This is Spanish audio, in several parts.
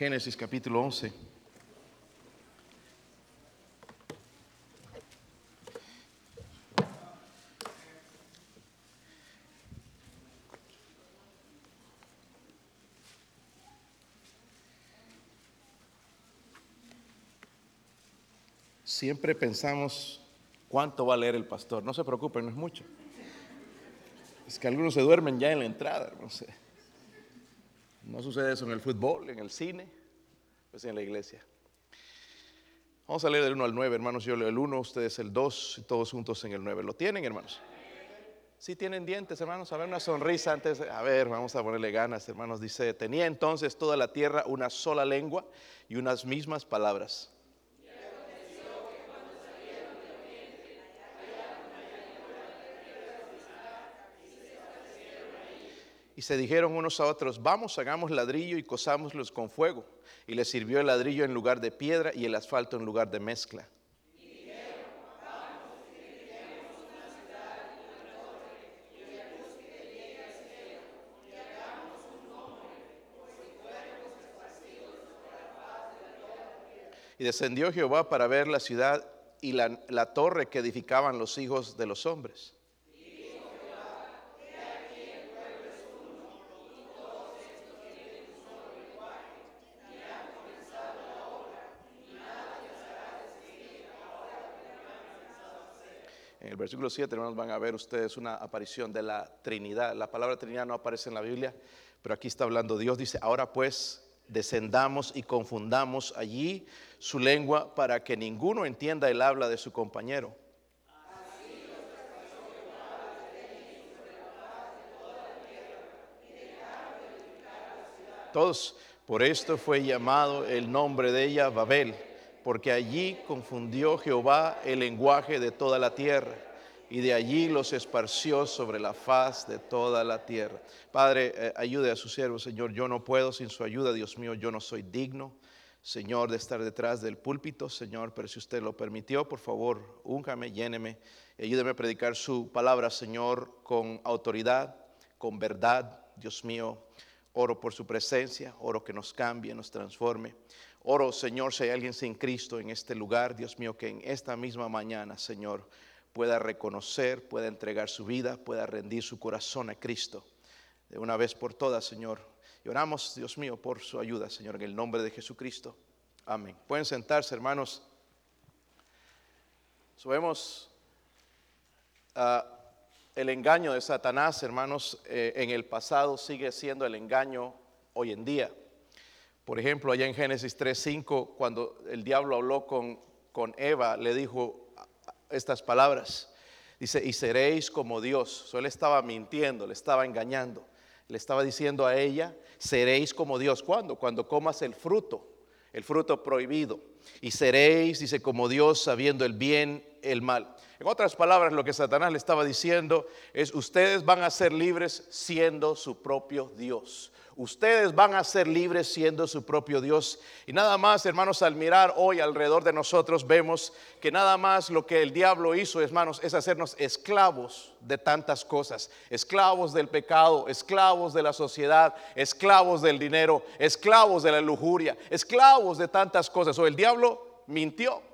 Génesis capítulo 11. Siempre pensamos cuánto va a leer el pastor. No se preocupen, no es mucho. Es que algunos se duermen ya en la entrada, no sé. No sucede eso en el fútbol, en el cine, pues en la iglesia. Vamos a leer del 1 al 9, hermanos. Yo leo el 1, ustedes el 2 y todos juntos en el 9. ¿Lo tienen, hermanos? Sí tienen dientes, hermanos. A ver, una sonrisa antes. A ver, vamos a ponerle ganas, hermanos. Dice, tenía entonces toda la tierra una sola lengua y unas mismas palabras. Y se dijeron unos a otros, vamos, hagamos ladrillo y cosámoslos con fuego. Y les sirvió el ladrillo en lugar de piedra y el asfalto en lugar de mezcla. Y descendió Jehová para ver la ciudad y la, la torre que edificaban los hijos de los hombres. Versículo 7, hermanos, van a ver ustedes una aparición de la Trinidad. La palabra Trinidad no aparece en la Biblia, pero aquí está hablando Dios. Dice, ahora pues descendamos y confundamos allí su lengua para que ninguno entienda el habla de su compañero. Todos, por esto fue llamado el nombre de ella Babel porque allí confundió Jehová el lenguaje de toda la tierra y de allí los esparció sobre la faz de toda la tierra. Padre, eh, ayude a su siervo, Señor. Yo no puedo sin su ayuda, Dios mío, yo no soy digno, Señor, de estar detrás del púlpito, Señor, pero si usted lo permitió, por favor, úngame, lléneme ayúdeme a predicar su palabra, Señor, con autoridad, con verdad, Dios mío. Oro por su presencia, oro que nos cambie, nos transforme. Oro, Señor, si hay alguien sin Cristo en este lugar, Dios mío, que en esta misma mañana, Señor, pueda reconocer, pueda entregar su vida, pueda rendir su corazón a Cristo. De una vez por todas, Señor. Y oramos, Dios mío, por su ayuda, Señor, en el nombre de Jesucristo. Amén. Pueden sentarse, hermanos. Sabemos ah, el engaño de Satanás, hermanos, eh, en el pasado sigue siendo el engaño hoy en día. Por ejemplo, allá en Génesis 3.5, cuando el diablo habló con, con Eva, le dijo estas palabras. Dice, y seréis como Dios. So, él estaba mintiendo, le estaba engañando. Le estaba diciendo a ella, seréis como Dios. ¿Cuándo? Cuando comas el fruto, el fruto prohibido. Y seréis, dice, como Dios, sabiendo el bien, el mal. En otras palabras, lo que Satanás le estaba diciendo es, ustedes van a ser libres siendo su propio Dios. Ustedes van a ser libres siendo su propio Dios. Y nada más, hermanos, al mirar hoy alrededor de nosotros, vemos que nada más lo que el diablo hizo, hermanos, es hacernos esclavos de tantas cosas. Esclavos del pecado, esclavos de la sociedad, esclavos del dinero, esclavos de la lujuria, esclavos de tantas cosas. O el diablo mintió.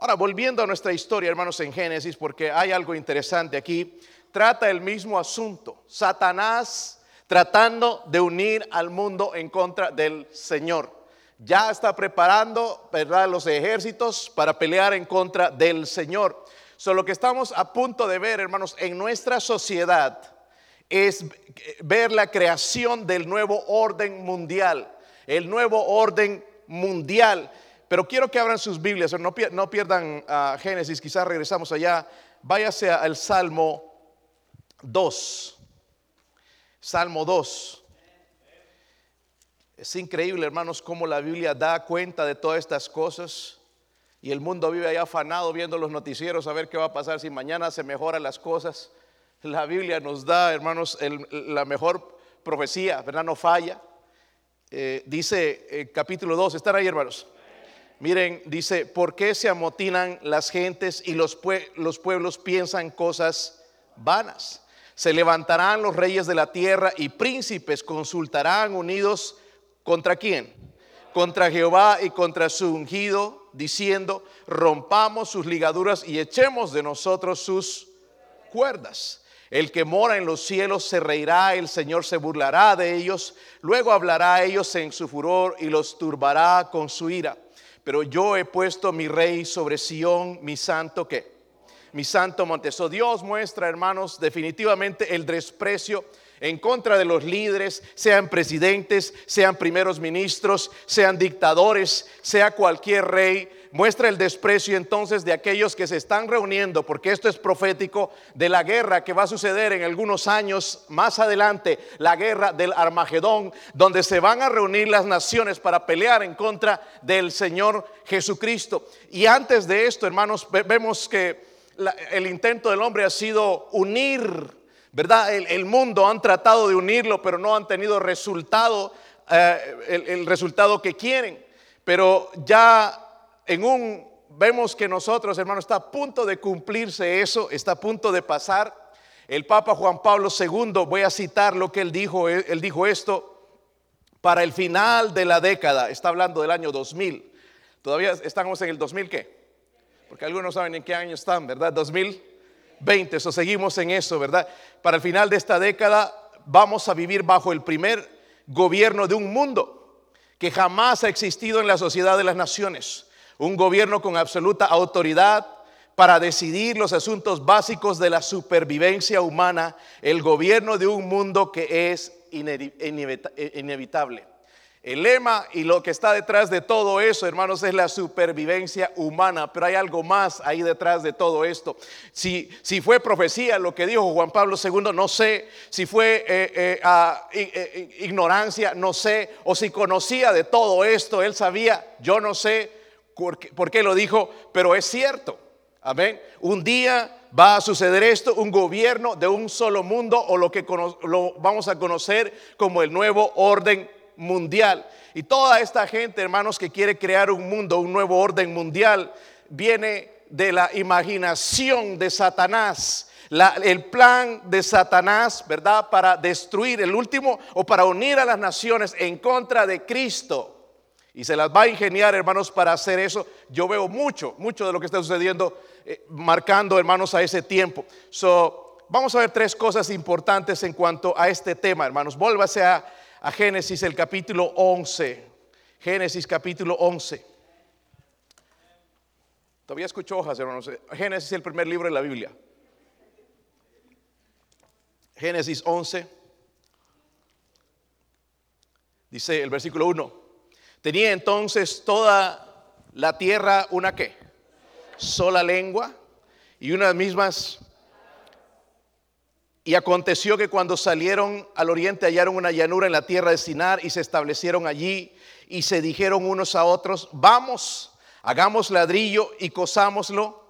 Ahora, volviendo a nuestra historia, hermanos, en Génesis, porque hay algo interesante aquí, trata el mismo asunto. Satanás tratando de unir al mundo en contra del Señor. Ya está preparando, ¿verdad?, los ejércitos para pelear en contra del Señor. Solo que estamos a punto de ver, hermanos, en nuestra sociedad es ver la creación del nuevo orden mundial, el nuevo orden mundial. Pero quiero que abran sus Biblias, no, no pierdan a Génesis, quizás regresamos allá. Váyase al Salmo 2. Salmo 2. Es increíble, hermanos, cómo la Biblia da cuenta de todas estas cosas. Y el mundo vive ahí afanado viendo los noticieros a ver qué va a pasar si mañana se mejoran las cosas. La Biblia nos da, hermanos, la mejor profecía, ¿verdad? No falla. Eh, dice eh, capítulo 2, ¿están ahí, hermanos? Miren, dice, ¿por qué se amotinan las gentes y los, los pueblos piensan cosas vanas? Se levantarán los reyes de la tierra y príncipes consultarán unidos contra quién? contra Jehová y contra su ungido, diciendo, rompamos sus ligaduras y echemos de nosotros sus cuerdas. El que mora en los cielos se reirá, el Señor se burlará de ellos, luego hablará a ellos en su furor y los turbará con su ira. Pero yo he puesto mi rey sobre Sión, mi santo que, mi santo monte. Dios muestra, hermanos, definitivamente el desprecio en contra de los líderes, sean presidentes, sean primeros ministros, sean dictadores, sea cualquier rey, muestra el desprecio entonces de aquellos que se están reuniendo, porque esto es profético de la guerra que va a suceder en algunos años más adelante, la guerra del Armagedón, donde se van a reunir las naciones para pelear en contra del Señor Jesucristo. Y antes de esto, hermanos, vemos que el intento del hombre ha sido unir ¿verdad? El, mundo han tratado de unirlo, pero no han tenido resultado, eh, el, resultado que quieren. Pero ya en un, vemos que nosotros, hermanos, está a punto de cumplirse eso, está a punto de pasar. El Papa Juan Pablo II, voy a citar lo que él dijo, él dijo esto, para el final de la década, está hablando del año 2000. Todavía estamos en el 2000, ¿qué? Porque algunos saben en qué año están, ¿verdad? 2000. 20, eso seguimos en eso, ¿verdad? Para el final de esta década vamos a vivir bajo el primer gobierno de un mundo que jamás ha existido en la sociedad de las naciones. Un gobierno con absoluta autoridad para decidir los asuntos básicos de la supervivencia humana. El gobierno de un mundo que es inevitable. El lema y lo que está detrás de todo eso, hermanos, es la supervivencia humana, pero hay algo más ahí detrás de todo esto. Si, si fue profecía lo que dijo Juan Pablo II, no sé, si fue eh, eh, eh, ignorancia, no sé, o si conocía de todo esto, él sabía, yo no sé por qué, lo dijo, pero es cierto. Amén. Un día va a suceder esto, un gobierno de un solo mundo o lo que lo vamos a conocer como el nuevo orden mundial. Y toda esta gente, hermanos, que quiere crear un mundo, un nuevo orden mundial, viene de la imaginación de Satanás. el plan de Satanás, ¿verdad? Para destruir el último o para unir a las naciones en contra de Cristo. Y se las va a ingeniar, hermanos, para hacer eso. Yo veo mucho, mucho de lo que está sucediendo, eh, marcando, hermanos, a ese tiempo. So, vamos a ver tres cosas importantes en cuanto a este tema, hermanos. Vuélvase a a Génesis el capítulo 11. Génesis capítulo 11. Todavía escucho hojas, hermanos. Génesis es el primer libro de la Biblia. Génesis 11. Dice el versículo 1. Tenía entonces toda la tierra una qué? Sola lengua y unas mismas y aconteció que cuando salieron al oriente hallaron una llanura en la tierra de Sinar y se establecieron allí y se dijeron unos a otros, vamos, hagamos ladrillo y cosámoslo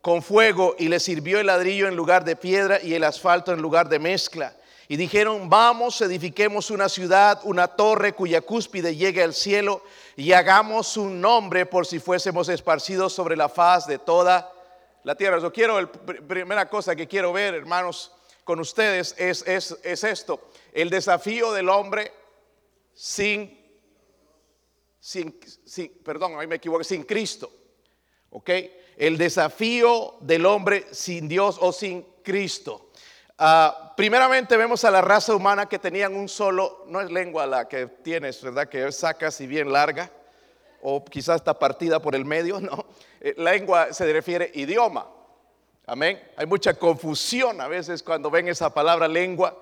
con fuego y le sirvió el ladrillo en lugar de piedra y el asfalto en lugar de mezcla. Y dijeron, vamos, edifiquemos una ciudad, una torre cuya cúspide llegue al cielo y hagamos un nombre por si fuésemos esparcidos sobre la faz de toda la tierra. Yo quiero, la primera cosa que quiero ver, hermanos, con ustedes es, es, esto, el desafío del hombre sin, sin, sin, perdón, ahí me equivoqué, sin Cristo. ¿Ok? El desafío del hombre sin Dios o sin Cristo. Ah, primeramente vemos a la raza humana que tenían un solo, no es lengua la que tienes, ¿verdad? Que sacas y bien larga, o quizás está partida por el medio, no. Eh, lengua se refiere idioma. Amén. Hay mucha confusión a veces cuando ven esa palabra lengua.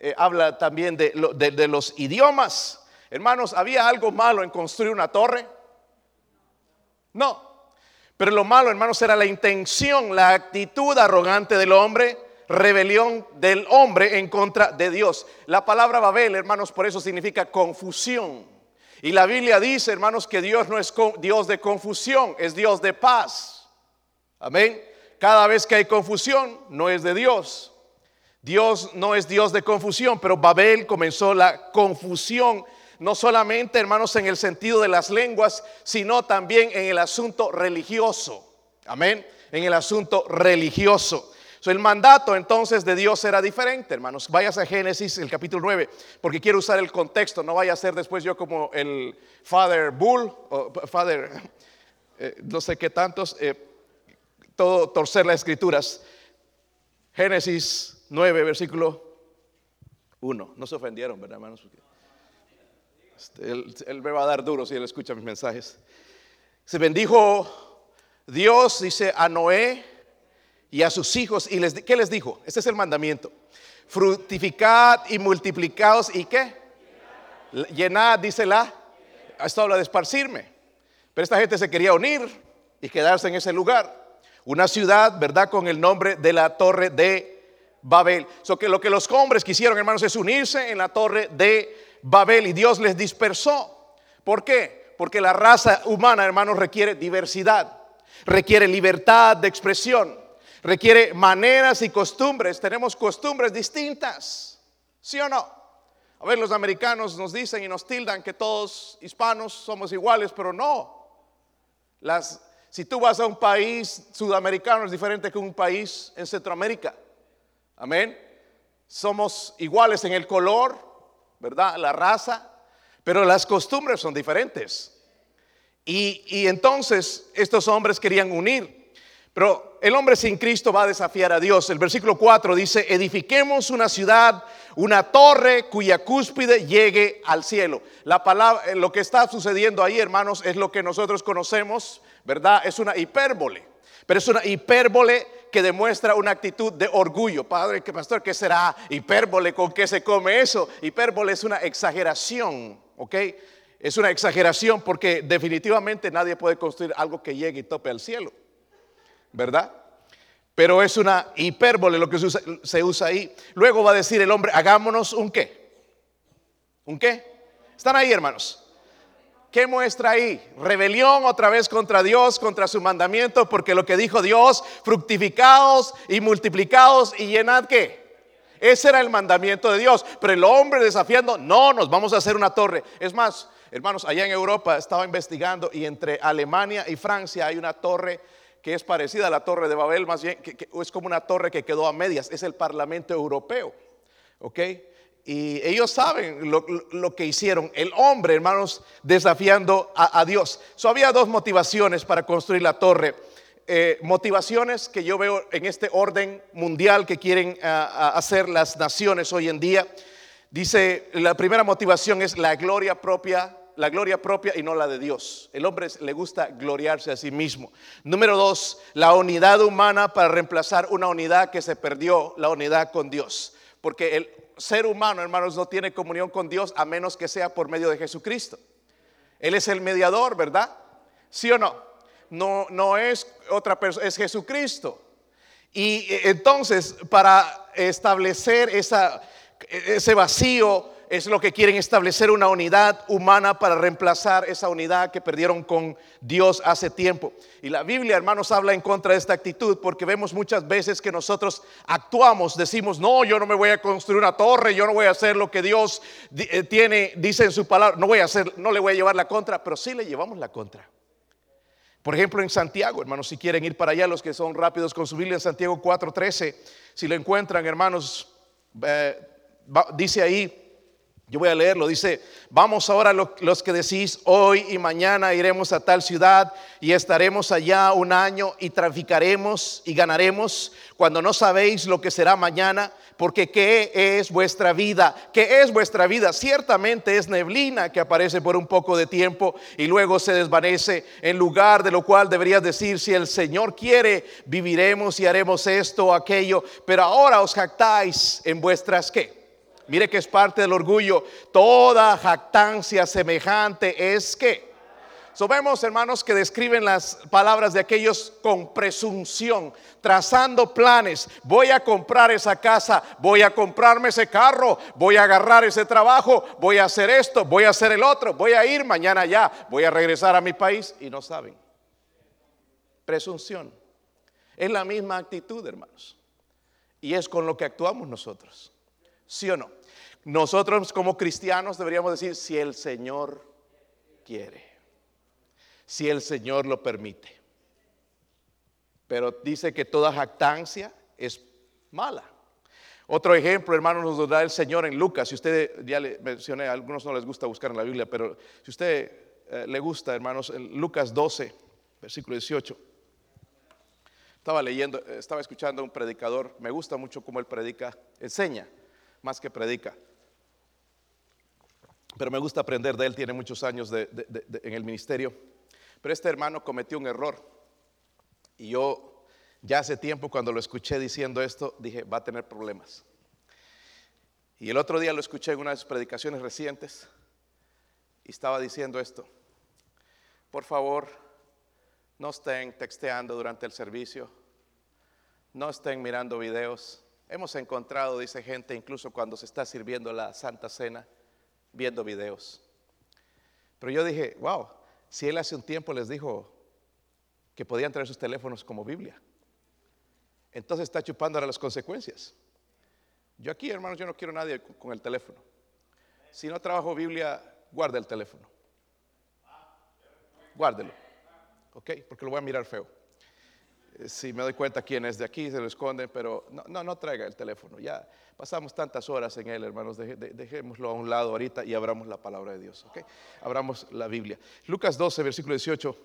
Eh, habla también de, de, los idiomas. Hermanos, ¿había algo malo en construir una torre? No. Pero lo malo, hermanos, era la intención, la actitud arrogante del hombre, rebelión del hombre en contra de Dios. La palabra Babel, hermanos, por eso significa confusión. Y la Biblia dice, hermanos, que Dios no es Dios de confusión, es Dios de paz. Amén cada vez que hay confusión, no es de Dios. Dios no es Dios de confusión, pero Babel comenzó la confusión, no solamente, hermanos, en el sentido de las lenguas, sino también en el asunto religioso. Amén. En el asunto religioso. So, el mandato entonces de Dios era diferente, hermanos. Vayas a Génesis, el capítulo 9, porque quiero usar el contexto. No vaya a ser después yo como el Father Bull, o Father, eh, no sé qué tantos, eh, todo torcer las escrituras. Génesis 9, versículo 1. No se ofendieron, ¿verdad, hermanos? Este, él, me va a dar duro si él escucha mis mensajes. Se bendijo Dios, dice a Noé y a sus hijos. ¿Y les, qué les dijo? Este es el mandamiento. Fructificad y multiplicaos y qué? Llenad, dice la. Esto habla de esparcirme. Pero esta gente se quería unir y quedarse en ese lugar. Una ciudad, ¿verdad? Con el nombre de la torre de Babel. So que lo que los hombres quisieron, hermanos, es unirse en la torre de Babel y Dios les dispersó. ¿Por qué? Porque la raza humana, hermanos, requiere diversidad, requiere libertad de expresión, requiere maneras y costumbres. Tenemos costumbres distintas, ¿sí o no? A ver, los americanos nos dicen y nos tildan que todos hispanos somos iguales, pero no. Las, si tú vas a un país sudamericano es diferente que un país en Centroamérica. Amén. Somos iguales en el color, ¿verdad? La raza, pero las costumbres son diferentes. Y, entonces estos hombres querían unir, pero el hombre sin Cristo va a desafiar a Dios. El versículo 4 dice, edifiquemos una ciudad, una torre cuya cúspide llegue al cielo. La palabra, lo que está sucediendo ahí, hermanos, es lo que nosotros conocemos, ¿verdad? Es una hipérbole, pero es una hipérbole que demuestra una actitud de orgullo. Padre, que pastor, ¿qué será hipérbole? ¿Con qué se come eso? Hipérbole es una exageración, ¿ok? Es una exageración porque definitivamente nadie puede construir algo que llegue y tope al cielo, ¿verdad? Pero es una hipérbole lo que se usa, ahí. Luego va a decir el hombre, hagámonos un qué. ¿Un qué? ¿Están ahí, hermanos? ¿Qué muestra ahí? Rebelión otra vez contra Dios, contra su mandamiento, porque lo que dijo Dios, fructificados y multiplicados y llenad qué. Ese era el mandamiento de Dios, pero el hombre desafiando, no, nos vamos a hacer una torre. Es más, hermanos, allá en Europa estaba investigando y entre Alemania y Francia hay una torre que es parecida a la torre de Babel, más bien, que, es como una torre que quedó a medias, es el Parlamento Europeo. ¿Ok? Y ellos saben lo, que hicieron. El hombre, hermanos, desafiando a, Dios. So, había dos motivaciones para construir la torre. Eh, motivaciones que yo veo en este orden mundial que quieren hacer las naciones hoy en día. Dice, la primera motivación es la gloria propia, la gloria propia y no la de Dios. El hombre le gusta gloriarse a sí mismo. Número dos, la unidad humana para reemplazar una unidad que se perdió, la unidad con Dios. Porque el ser humano, hermanos, no tiene comunión con Dios a menos que sea por medio de Jesucristo. Él es el mediador, ¿verdad? ¿Sí o no? No, no es otra persona, es Jesucristo. Y eh, entonces, para establecer esa, ese vacío, es lo que quieren establecer una unidad humana para reemplazar esa unidad que perdieron con Dios hace tiempo. Y la Biblia, hermanos, habla en contra de esta actitud porque vemos muchas veces que nosotros actuamos, decimos, no, yo no me voy a construir una torre, yo no voy a hacer lo que Dios eh, tiene, dice en su palabra, no voy a hacer, no le voy a llevar la contra, pero sí le llevamos la contra. Por ejemplo, en Santiago, hermanos, si quieren ir para allá, los que son rápidos con su Biblia en Santiago 4:13, si lo encuentran, hermanos, eh, dice ahí, yo voy a leerlo, dice, vamos ahora los que decís, hoy y mañana iremos a tal ciudad y estaremos allá un año y traficaremos y ganaremos cuando no sabéis lo que será mañana, porque ¿qué es vuestra vida? ¿Qué es vuestra vida? Ciertamente es neblina que aparece por un poco de tiempo y luego se desvanece, en lugar de lo cual deberías decir, si el Señor quiere, viviremos y haremos esto o aquello, pero ahora os jactáis en vuestras qué? Mire que es parte del orgullo. Toda jactancia semejante es que. So vemos, hermanos, que describen las palabras de aquellos con presunción, trazando planes. Voy a comprar esa casa, voy a comprarme ese carro, voy a agarrar ese trabajo, voy a hacer esto, voy a hacer el otro, voy a ir mañana ya, voy a regresar a mi país y no saben. Presunción. Es la misma actitud, hermanos. Y es con lo que actuamos nosotros. ¿Sí o no? Nosotros como cristianos deberíamos decir, si el Señor quiere, si el Señor lo permite. Pero dice que toda jactancia es mala. Otro ejemplo, hermanos, nos da el Señor en Lucas. Si usted, ya le mencioné, a algunos no les gusta buscar en la Biblia, pero si usted eh, le gusta, hermanos, en Lucas 12, versículo 18. Estaba leyendo, estaba escuchando a un predicador, me gusta mucho cómo él predica, enseña más que predica. Pero me gusta aprender de él, tiene muchos años en el ministerio. Pero este hermano cometió un error. Y yo ya hace tiempo cuando lo escuché diciendo esto, dije, va a tener problemas. Y el otro día lo escuché en una de sus predicaciones recientes y estaba diciendo esto. Por favor, no estén texteando durante el servicio, no estén mirando videos. Hemos encontrado, dice gente, incluso cuando se está sirviendo la Santa Cena, viendo videos. Pero yo dije, wow, si él hace un tiempo les dijo que podían traer sus teléfonos como Biblia entonces está chupando ahora las consecuencias. Yo aquí, hermanos, yo no quiero nadie con el teléfono. Si no trabajo Biblia, guarda el teléfono. Guárdelo. ¿Ok? Porque lo voy a mirar feo. Si me doy cuenta quién es de aquí, se lo esconde, pero no, no, traiga el teléfono. Ya pasamos tantas horas en él, hermanos. dejémoslo a un lado ahorita y abramos la palabra de Dios. ¿Ok? Abramos la Biblia. Lucas 12, versículo 18,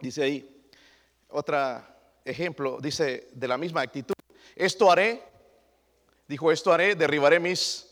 dice ahí, otra ejemplo, dice de la misma actitud, esto haré, dijo, esto haré, derribaré mis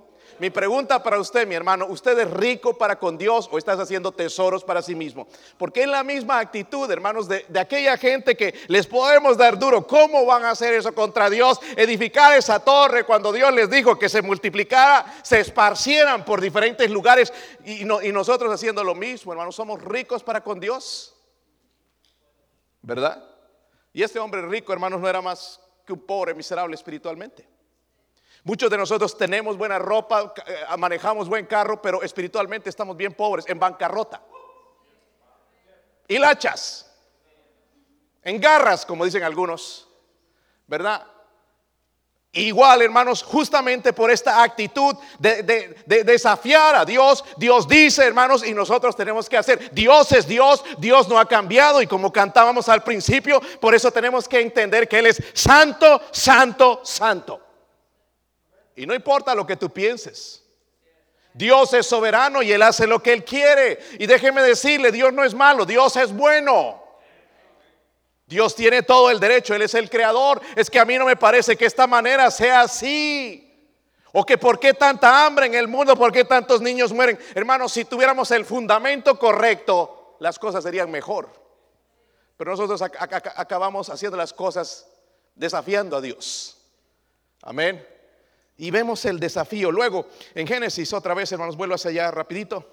mi pregunta para usted, mi hermano, ¿usted es rico para con Dios o estás haciendo tesoros para sí mismo? Porque es la misma actitud, hermanos, de, aquella gente que les podemos dar duro. ¿Cómo van a hacer eso contra Dios? Edificar esa torre cuando Dios les dijo que se multiplicara, se esparcieran por diferentes lugares y, y nosotros haciendo lo mismo, hermanos, somos ricos para con Dios. ¿Verdad? Y este hombre rico, hermanos, no era más que un pobre miserable espiritualmente. Muchos de nosotros tenemos buena ropa, eh, manejamos buen carro, pero espiritualmente estamos bien pobres, en bancarrota. Y lachas, en garras, como dicen algunos, ¿verdad? Igual, hermanos, justamente por esta actitud de, de, desafiar a Dios, Dios dice, hermanos, y nosotros tenemos que hacer. Dios es Dios, Dios no ha cambiado y como cantábamos al principio, por eso tenemos que entender que Él es santo, santo, santo. Y no importa lo que tú pienses. Dios es soberano y Él hace lo que Él quiere. Y déjeme decirle, Dios no es malo, Dios es bueno. Dios tiene todo el derecho, Él es el creador. Es que a mí no me parece que esta manera sea así. O que por qué tanta hambre en el mundo, por qué tantos niños mueren. Hermanos, si tuviéramos el fundamento correcto, las cosas serían mejor. Pero nosotros acabamos haciendo las cosas desafiando a Dios. Amén. Y vemos el desafío. Luego, en Génesis, otra vez, hermanos, vuelvo hacia allá rapidito.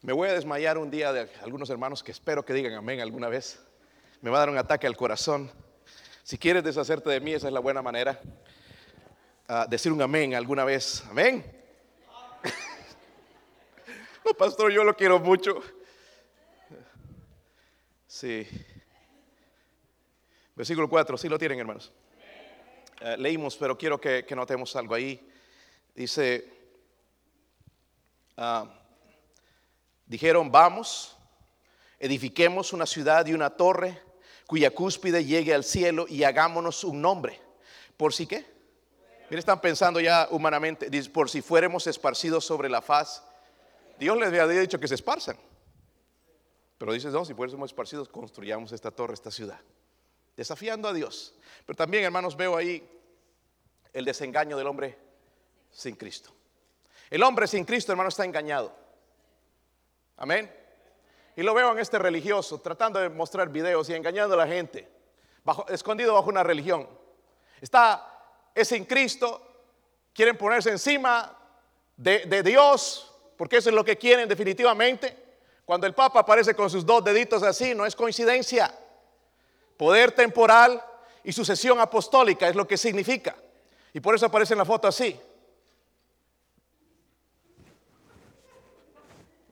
Me voy a desmayar un día de algunos hermanos que espero que digan amén alguna vez. Me va a dar un ataque al corazón. Si quieres deshacerte de mí, esa es la buena manera. Ah, decir un amén alguna vez. Amén. no, pastor, yo lo quiero mucho. Sí. Versículo 4, sí lo tienen hermanos. Eh, leímos, pero quiero que, notemos algo ahí. Dice, ah, dijeron, vamos, edifiquemos una ciudad y una torre cuya cúspide llegue al cielo y hagámonos un nombre. ¿Por si qué? Miren, están pensando ya humanamente, por si fuéramos esparcidos sobre la faz. Dios les había dicho que se esparzan. Pero dices, no, si por eso somos esparcidos, construyamos esta torre, esta ciudad. Desafiando a Dios. Pero también, hermanos, veo ahí el desengaño del hombre sin Cristo. El hombre sin Cristo, hermano, está engañado. Amén. Y lo veo en este religioso, tratando de mostrar videos y engañando a la gente, escondido bajo una religión. Está, es sin Cristo, quieren ponerse encima de, de Dios, porque eso es lo que quieren definitivamente. Cuando el Papa aparece con sus dos deditos así, no es coincidencia. Poder temporal y sucesión apostólica, es lo que significa. Y por eso aparece en la foto así.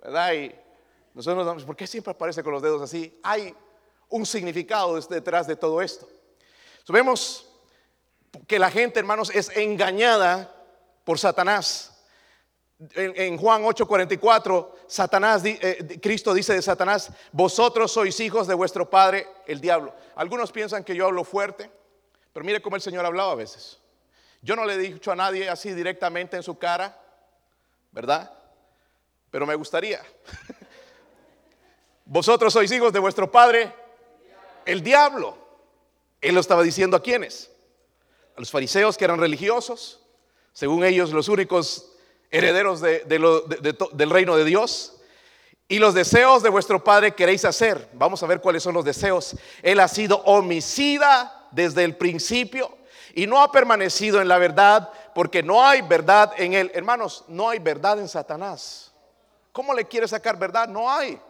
¿Verdad? Y nosotros nos damos, ¿por qué siempre aparece con los dedos así? Hay un significado detrás de todo esto. vemos que la gente, hermanos, es engañada por Satanás. En, Juan 8:44, Satanás, eh, Cristo dice de Satanás, vosotros sois hijos de vuestro padre, el diablo. Algunos piensan que yo hablo fuerte, pero mire cómo el Señor hablaba a veces. Yo no le he dicho a nadie así directamente en su cara, ¿verdad? Pero me gustaría. vosotros sois hijos de vuestro padre, el diablo. Él lo estaba diciendo a quienes? A los fariseos que eran religiosos, según ellos los únicos herederos del reino de Dios. Y los deseos de vuestro Padre queréis hacer. Vamos a ver cuáles son los deseos. Él ha sido homicida desde el principio y no ha permanecido en la verdad porque no hay verdad en él. Hermanos, no hay verdad en Satanás. ¿Cómo le quiere sacar verdad? No hay.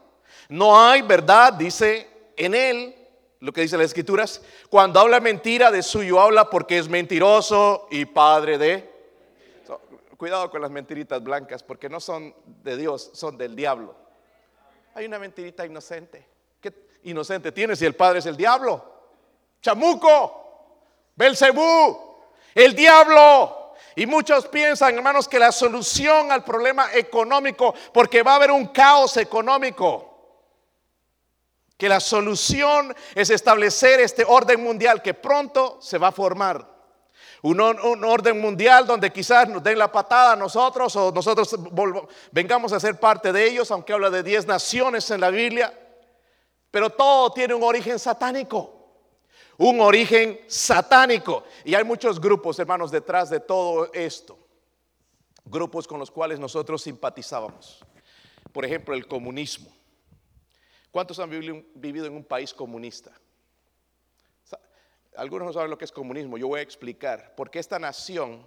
No hay verdad, dice en él, lo que dice las escrituras. Cuando habla mentira, de suyo habla porque es mentiroso y padre de Cuidado con las mentiritas blancas porque no son de Dios, son del diablo. Hay una mentirita inocente. ¿Qué inocente tiene si el padre es el diablo? Chamuco, Belcebú, el diablo. Y muchos piensan, hermanos, que la solución al problema económico, porque va a haber un caos económico, que la solución es establecer este orden mundial que pronto se va a formar. Un, orden mundial donde quizás nos den la patada a nosotros o nosotros vengamos a ser parte de ellos, aunque habla de 10 naciones en la Biblia. Pero todo tiene un origen satánico. Un origen satánico. Y hay muchos grupos, hermanos, detrás de todo esto. Grupos con los cuales nosotros simpatizábamos. Por ejemplo, el comunismo. ¿Cuántos han vivido en un país comunista? Algunos no saben lo que es comunismo. Yo voy a explicar por qué esta nación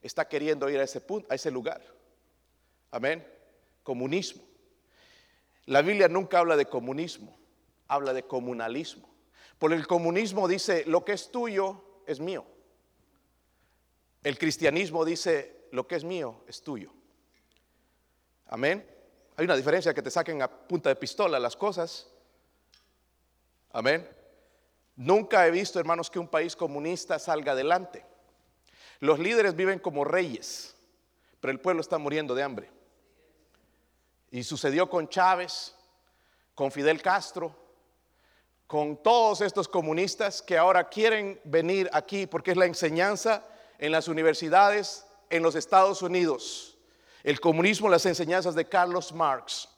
está queriendo ir a ese punto, a ese lugar. Amén. Comunismo. La Biblia nunca habla de comunismo, habla de comunalismo. Por el comunismo dice, lo que es tuyo es mío. El cristianismo dice, lo que es mío es tuyo. Amén. Hay una diferencia que te saquen a punta de pistola las cosas. Amén. Nunca he visto, hermanos, que un país comunista salga adelante. Los líderes viven como reyes, pero el pueblo está muriendo de hambre. Y sucedió con Chávez, con Fidel Castro, con todos estos comunistas que ahora quieren venir aquí porque es la enseñanza en las universidades en los Estados Unidos. El comunismo, las enseñanzas de Carlos Marx.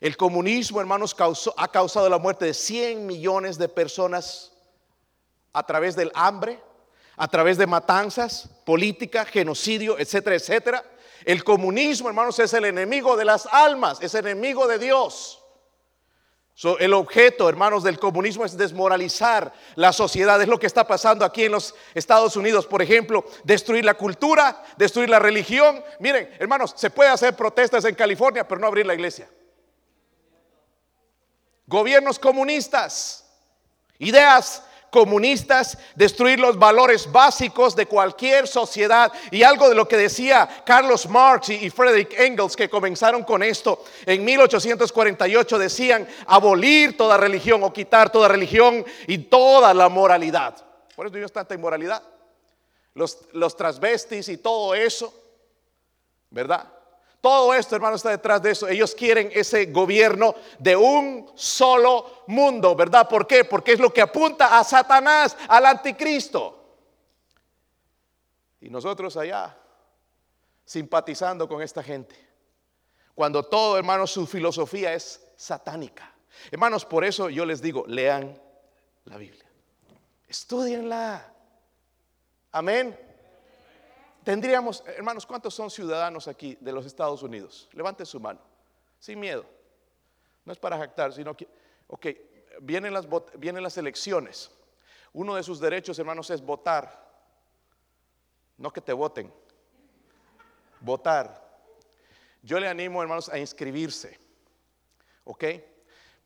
El comunismo, hermanos, ha causado la muerte de 100 millones de personas a través del hambre, a través de matanzas, política, genocidio, etcétera, etcétera. El comunismo, hermanos, es el enemigo de las almas, es enemigo de Dios. el objeto, hermanos, del comunismo es desmoralizar la sociedad. Es lo que está pasando aquí en los Estados Unidos, por ejemplo, destruir la cultura, destruir la religión. Miren, hermanos, se puede hacer protestas en California, pero no abrir la iglesia. Gobiernos comunistas, ideas comunistas, destruir los valores básicos de cualquier sociedad. Y algo de lo que decía Carlos Marx y Frederick Engels, que comenzaron con esto en 1848, decían abolir toda religión o quitar toda religión y toda la moralidad. Por eso tuvimos tanta inmoralidad. Los, los transvestis y todo eso, ¿verdad? Todo esto, hermano, está detrás de eso. Ellos quieren ese gobierno de un solo mundo, ¿verdad? ¿Por qué? Porque es lo que apunta a Satanás, al anticristo. Y nosotros allá, simpatizando con esta gente. Cuando todo, hermano, su filosofía es satánica. Hermanos, por eso yo les digo, lean la Biblia. Estudienla. Amén. Tendríamos, hermanos, ¿cuántos son ciudadanos aquí de los Estados Unidos? Levante su mano, sin miedo. No es para jactar, sino que, ok, vienen las, vienen las elecciones. Uno de sus derechos, hermanos, es votar. No que te voten, votar. Yo le animo, hermanos, a inscribirse, ¿ok?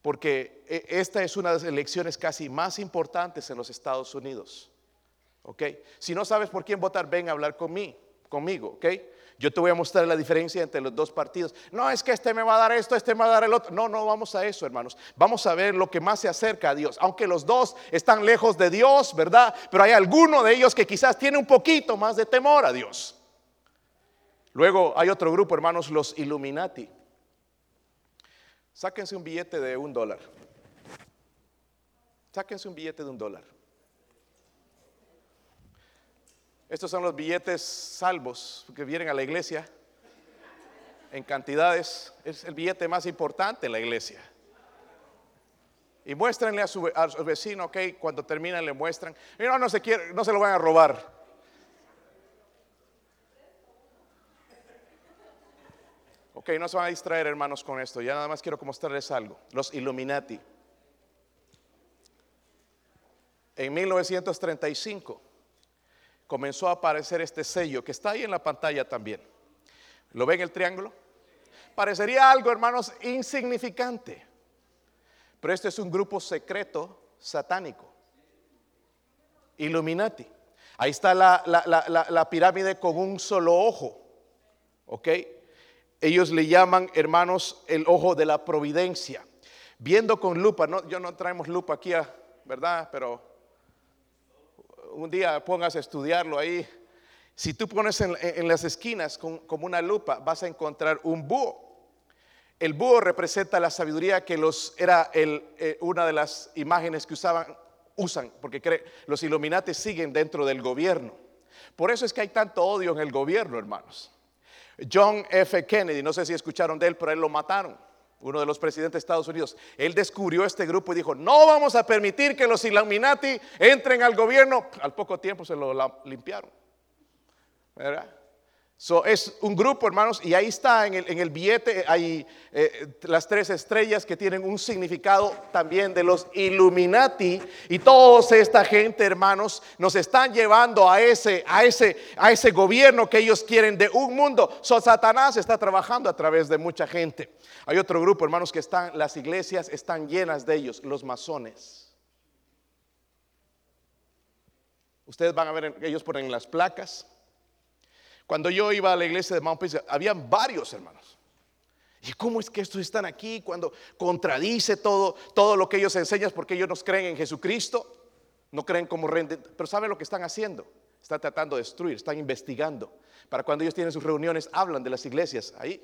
porque eh, esta es una de las elecciones casi más importantes en los Estados Unidos. ¿Ok? Si no sabes por quién votar, ven a hablar conmigo, conmigo, ¿ok? Yo te voy a mostrar la diferencia entre los dos partidos. No es que este me va a dar esto, este me va a dar el otro. No, no vamos a eso, hermanos. Vamos a ver lo que más se acerca a Dios. Aunque los dos están lejos de Dios, ¿verdad? Pero hay alguno de ellos que quizás tiene un poquito más de temor a Dios. Luego hay otro grupo, hermanos, los Illuminati. Sáquense un billete de un dólar. Sáquense un billete de un dólar. Estos son los billetes salvos que vienen a la iglesia en cantidades. Es el billete más importante en la iglesia. Y muéstrenle a su, vecino, ok, cuando terminan le muestran. No, no se, quiere, no se lo van a robar. Ok, no se van a distraer hermanos con esto. Ya nada más quiero mostrarles algo. Los Illuminati. En 1935 comenzó a aparecer este sello que está ahí en la pantalla también. ¿Lo ven el triángulo? Parecería algo, hermanos, insignificante. Pero este es un grupo secreto satánico. Illuminati. Ahí está la, la, pirámide con un solo ojo. ¿Ok? Ellos le llaman, hermanos, el ojo de la providencia. Viendo con lupa, no, yo no traemos lupa aquí, ¿verdad? Pero un día pongas a estudiarlo ahí. Si tú pones en, las esquinas como una lupa, vas a encontrar un búho. El búho representa la sabiduría que los era el, eh, una de las imágenes que usaban, usan, porque los Illuminati siguen dentro del gobierno. Por eso es que hay tanto odio en el gobierno, hermanos. John F. Kennedy, no sé si escucharon de él, pero él lo mataron uno de los presidentes de Estados Unidos, él descubrió este grupo y dijo, no vamos a permitir que los Illuminati entren al gobierno. Al poco tiempo se lo limpiaron. ¿Verdad? Es un grupo, hermanos, y ahí está en el, billete, hay eh, las tres estrellas que tienen un significado también de los Illuminati. Y toda esta gente, hermanos, nos están llevando a ese, gobierno que ellos quieren de un mundo. Satanás está trabajando a través de mucha gente. Hay otro grupo, hermanos, que están, las iglesias están llenas de ellos, los masones. Ustedes van a ver, ellos ponen las placas cuando yo iba a la iglesia de Mount Peace, habían varios hermanos. ¿Y cómo es que estos están aquí cuando contradice todo, todo lo que ellos enseñan porque ellos no creen en Jesucristo? No creen como renden, pero ¿saben lo que están haciendo? Están tratando de destruir, están investigando. Para cuando ellos tienen sus reuniones, hablan de las iglesias ahí,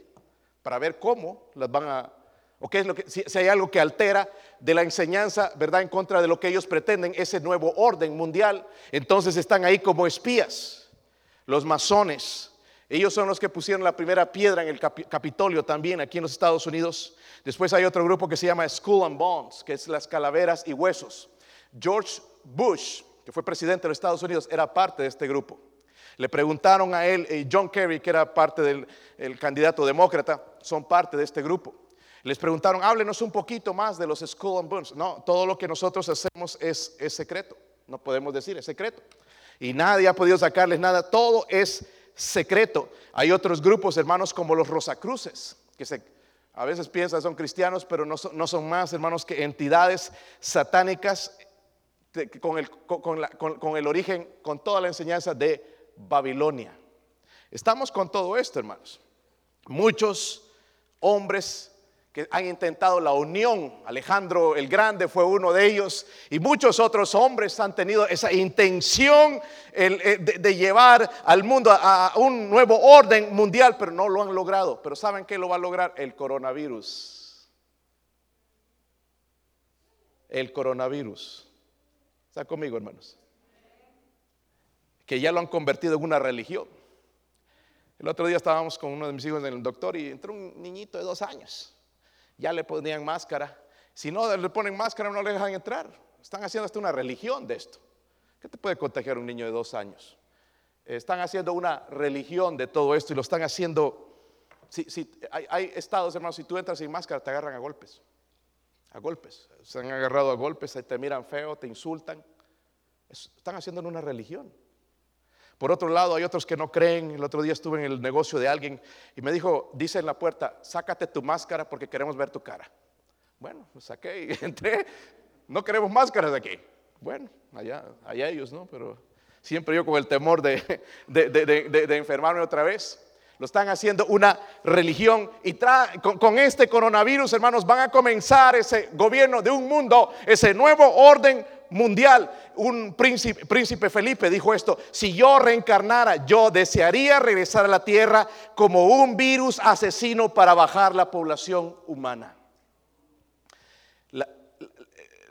para ver cómo las van a, o qué es lo que, si, si hay algo que altera de la enseñanza, ¿verdad? En contra de lo que ellos pretenden, ese nuevo orden mundial, entonces están ahí como espías los masones. Ellos son los que pusieron la primera piedra en el Capitolio también aquí en los Estados Unidos. Después hay otro grupo que se llama Skull and Bones, que es las calaveras y huesos. George Bush, que fue presidente de los Estados Unidos, era parte de este grupo. Le preguntaron a él, y John Kerry, que era parte del candidato demócrata, son parte de este grupo. Les preguntaron, háblenos un poquito más de los Skull and Bones. No, todo lo que nosotros hacemos es, es secreto. No podemos decir, es secreto y nadie ha podido sacarles nada. Todo es secreto. Hay otros grupos, hermanos, como los Rosacruces, que a veces piensan son cristianos, pero no son, más, hermanos, que entidades satánicas con el, con el origen, con toda la enseñanza de Babilonia. Estamos con todo esto, hermanos. Muchos hombres que han intentado la unión. Alejandro el Grande fue uno de ellos y muchos otros hombres han tenido esa intención eh, de, llevar al mundo a, un nuevo orden mundial, pero no lo han logrado. Pero ¿saben qué lo va a lograr? El coronavirus. El coronavirus. ¿Está conmigo, hermanos? Que ya lo han convertido en una religión. El otro día estábamos con uno de mis hijos en el doctor y entró un niñito de dos años ya le ponían máscara. Si no le ponen máscara, no le dejan entrar. Están haciendo hasta una religión de esto. ¿Qué te puede contagiar un niño de dos años? Están haciendo una religión de todo esto y lo están haciendo. Si, hay, estados, hermanos, si tú entras sin máscara, te agarran a golpes. A golpes. Se han agarrado a golpes, te miran feo, te insultan. Están haciendo una religión. Por otro lado, hay otros que no creen. El otro día estuve en el negocio de alguien y me dijo, dice en la puerta, sácate tu máscara porque queremos ver tu cara. Bueno, saqué y entré. No queremos máscaras aquí. Bueno, allá, allá ellos, ¿no? Pero siempre yo con el temor de, enfermarme otra vez. Lo están haciendo una religión y con, este coronavirus, hermanos, van a comenzar ese gobierno de un mundo, ese nuevo orden mundial. Un príncipe, príncipe Felipe dijo esto, si yo reencarnara, yo desearía regresar a la tierra como un virus asesino para bajar la población humana.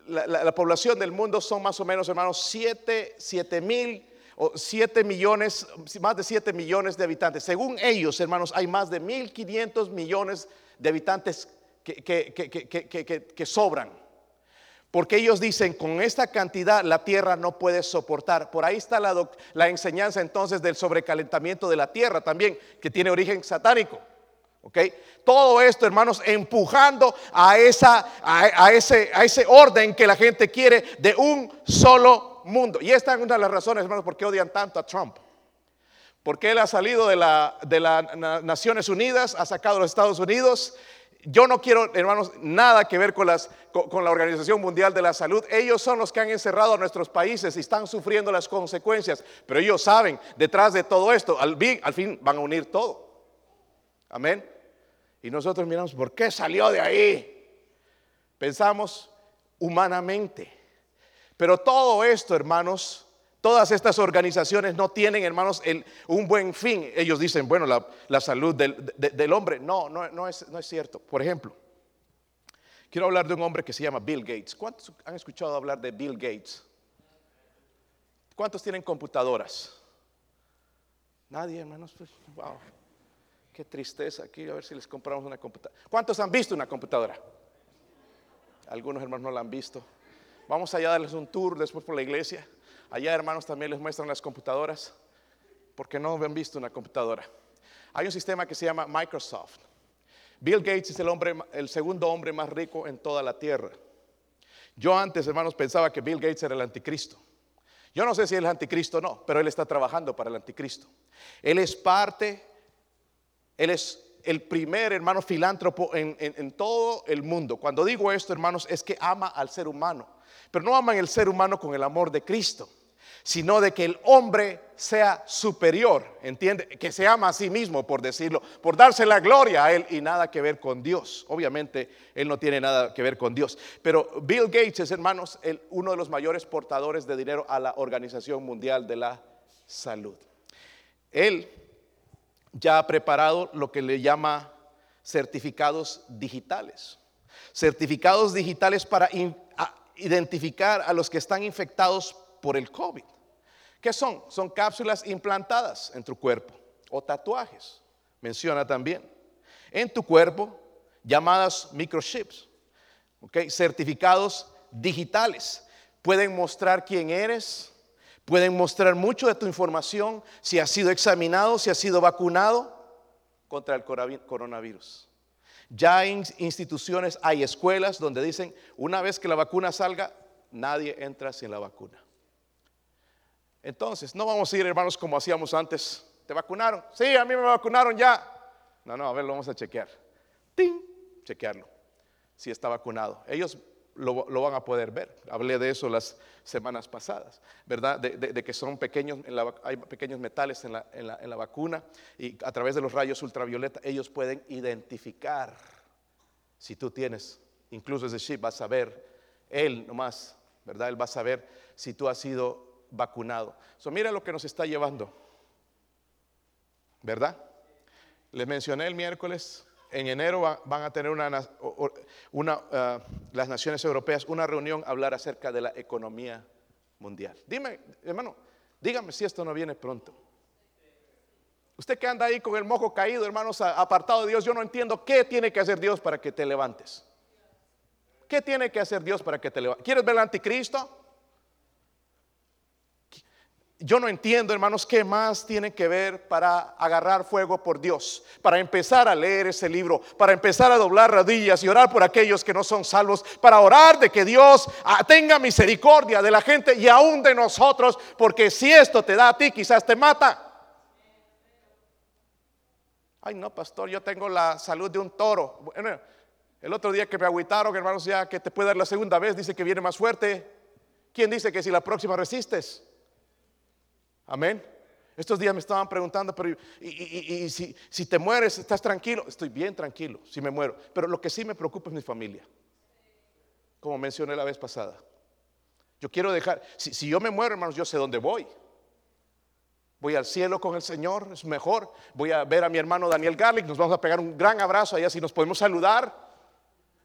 La, población del mundo son más o menos, hermanos, 7, 7 mil o 7 millones, más de 7 millones de habitantes. Según ellos, hermanos, hay más de 1.500 millones de habitantes que, que sobran. Porque ellos dicen, con esta cantidad la tierra no puede soportar. Por ahí está la, la enseñanza entonces del sobrecalentamiento de la tierra también, que tiene origen satánico. Todo esto, hermanos, empujando a, esa, a, ese, a ese orden que la gente quiere de un solo mundo. Y esta es una de las razones, hermanos, por qué odian tanto a Trump. Porque él ha salido de las de Naciones Unidas, ha sacado a los Estados Unidos yo no quiero, hermanos, nada que ver con, las, la Organización Mundial de la Salud. Ellos son los que han encerrado a nuestros países y están sufriendo las consecuencias. Pero ellos saben, detrás de todo esto, al fin van a unir todo. Amén. Y nosotros miramos, ¿por qué salió de ahí? Pensamos humanamente. Pero todo esto, hermanos, Todas estas organizaciones no tienen, hermanos, un buen fin. Ellos dicen, bueno, la, salud del, hombre. No, no, es, no es cierto. Por ejemplo, quiero hablar de un hombre que se llama Bill Gates. ¿Cuántos han escuchado hablar de Bill Gates? ¿Cuántos tienen computadoras? Nadie, hermanos. Pues, wow, qué tristeza aquí. A ver si les compramos una computadora. ¿Cuántos han visto una computadora? Algunos hermanos no la han visto. Vamos allá a darles un tour después por la iglesia. Allá, hermanos, también les muestran las computadoras, porque no han visto una computadora. Hay un sistema que se llama Microsoft. Bill Gates es el, hombre, el segundo hombre más rico en toda la tierra. Yo antes, hermanos, pensaba que Bill Gates era el anticristo. Yo no sé si es anticristo o no, pero él está trabajando para el anticristo. Él es parte, él es el primer hermano filántropo en, en, todo el mundo. Cuando digo esto, hermanos, es que ama al ser humano pero no aman el ser humano con el amor de Cristo, sino de que el hombre sea superior, ¿entiende? Que se ama a sí mismo, por decirlo, por darse la gloria a él y nada que ver con Dios. Obviamente, él no tiene nada que ver con Dios. Pero Bill Gates es, hermanos, uno de los mayores portadores de dinero a la Organización Mundial de la Salud. Él ya ha preparado lo que le llama certificados digitales. Certificados digitales para identificar a los que están infectados por el COVID. ¿Qué son? Son cápsulas implantadas en tu cuerpo o tatuajes, menciona también, en tu cuerpo llamadas microchips, ¿okay? certificados digitales. Pueden mostrar quién eres, pueden mostrar mucho de tu información, si has sido examinado, si has sido vacunado contra el coronavirus. Ya hay instituciones, hay escuelas donde dicen, una vez que la vacuna salga, nadie entra sin la vacuna. Entonces, no vamos a ir, hermanos, como hacíamos antes. ¿Te vacunaron? Sí, a mí me vacunaron ya. No, no, a ver, lo vamos a chequear. ¡Ting! Chequearlo. Si está vacunado. Ellos lo, van a poder ver. Hablé de eso las semanas pasadas, ¿verdad? De, que son pequeños, hay pequeños metales en la, vacuna y a través de los rayos ultravioleta ellos pueden identificar si tú tienes, incluso ese chip, va a saber, él nomás, ¿verdad? Él va a saber si tú has sido vacunado. So, mira lo que nos está llevando, ¿verdad? Les mencioné el miércoles en enero van a tener una, una uh, las naciones europeas una reunión a hablar acerca de la economía mundial. Dime, hermano, dígame si esto no viene pronto. Usted que anda ahí con el mojo caído, hermanos, apartado de Dios, yo no entiendo qué tiene que hacer Dios para que te levantes. ¿Qué tiene que hacer Dios para que te levantes? ¿Quieres ver el anticristo? Yo no entiendo, hermanos, qué más tiene que ver para agarrar fuego por Dios, para empezar a leer ese libro, para empezar a doblar rodillas y orar por aquellos que no son salvos, para orar de que Dios ah, tenga misericordia de la gente y aún de nosotros, porque si esto te da a ti, quizás te mata. Ay, no, pastor, yo tengo la salud de un toro. Bueno, El otro día que me agüitaron, hermanos, ya que te puede dar la segunda vez, dice que viene más fuerte. ¿Quién dice que si la próxima resistes? Amén. Estos días me estaban preguntando, pero y, si, si, te mueres, ¿estás tranquilo? Estoy bien tranquilo si me muero. Pero lo que sí me preocupa es mi familia. Como mencioné la vez pasada. Yo quiero dejar, si, si yo me muero, hermanos, yo sé dónde voy. Voy al cielo con el Señor, es mejor. Voy a ver a mi hermano Daniel Garlic, nos vamos a pegar un gran abrazo allá si nos podemos saludar.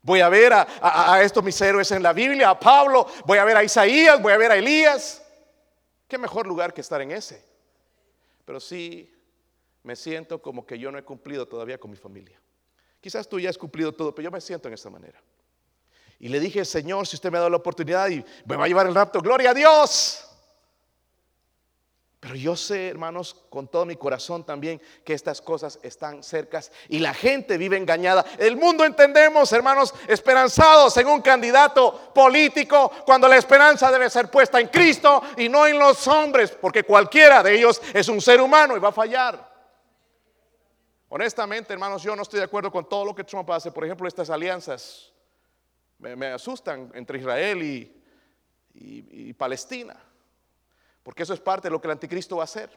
Voy a ver a, estos mis héroes en la Biblia, a Pablo, voy a ver a Isaías, voy a ver a Elías. ¿Qué mejor lugar que estar en ese? Pero sí me siento como que yo no he cumplido todavía con mi familia. Quizás tú ya has cumplido todo, pero yo me siento en esta manera. Y le dije, Señor, si usted me ha dado la oportunidad y me va a llevar el rapto, gloria a Dios. Pero yo sé, hermanos, con todo mi corazón también que estas cosas están cercas y la gente vive engañada. El mundo entendemos, hermanos, esperanzados en un candidato político cuando la esperanza debe ser puesta en Cristo y no en los hombres, porque cualquiera de ellos es un ser humano y va a fallar. Honestamente, hermanos, yo no estoy de acuerdo con todo lo que Trump hace. Por ejemplo, estas alianzas me, asustan entre Israel y Palestina. Porque eso es parte de lo que el anticristo va a hacer.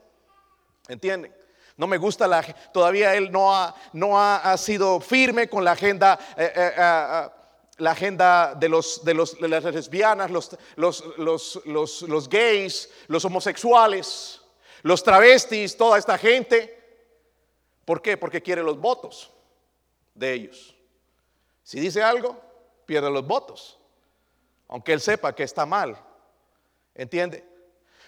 ¿Entienden? No me gusta la todavía él no ha, no ha, sido firme con la agenda eh, eh, eh, la agenda de, los, de, los, de las lesbianas, los, los, los, gays, los homosexuales, los travestis, toda esta gente. ¿Por qué? Porque quiere los votos de ellos. Si dice algo, pierde los votos. Aunque él sepa que está mal. ¿Entiende?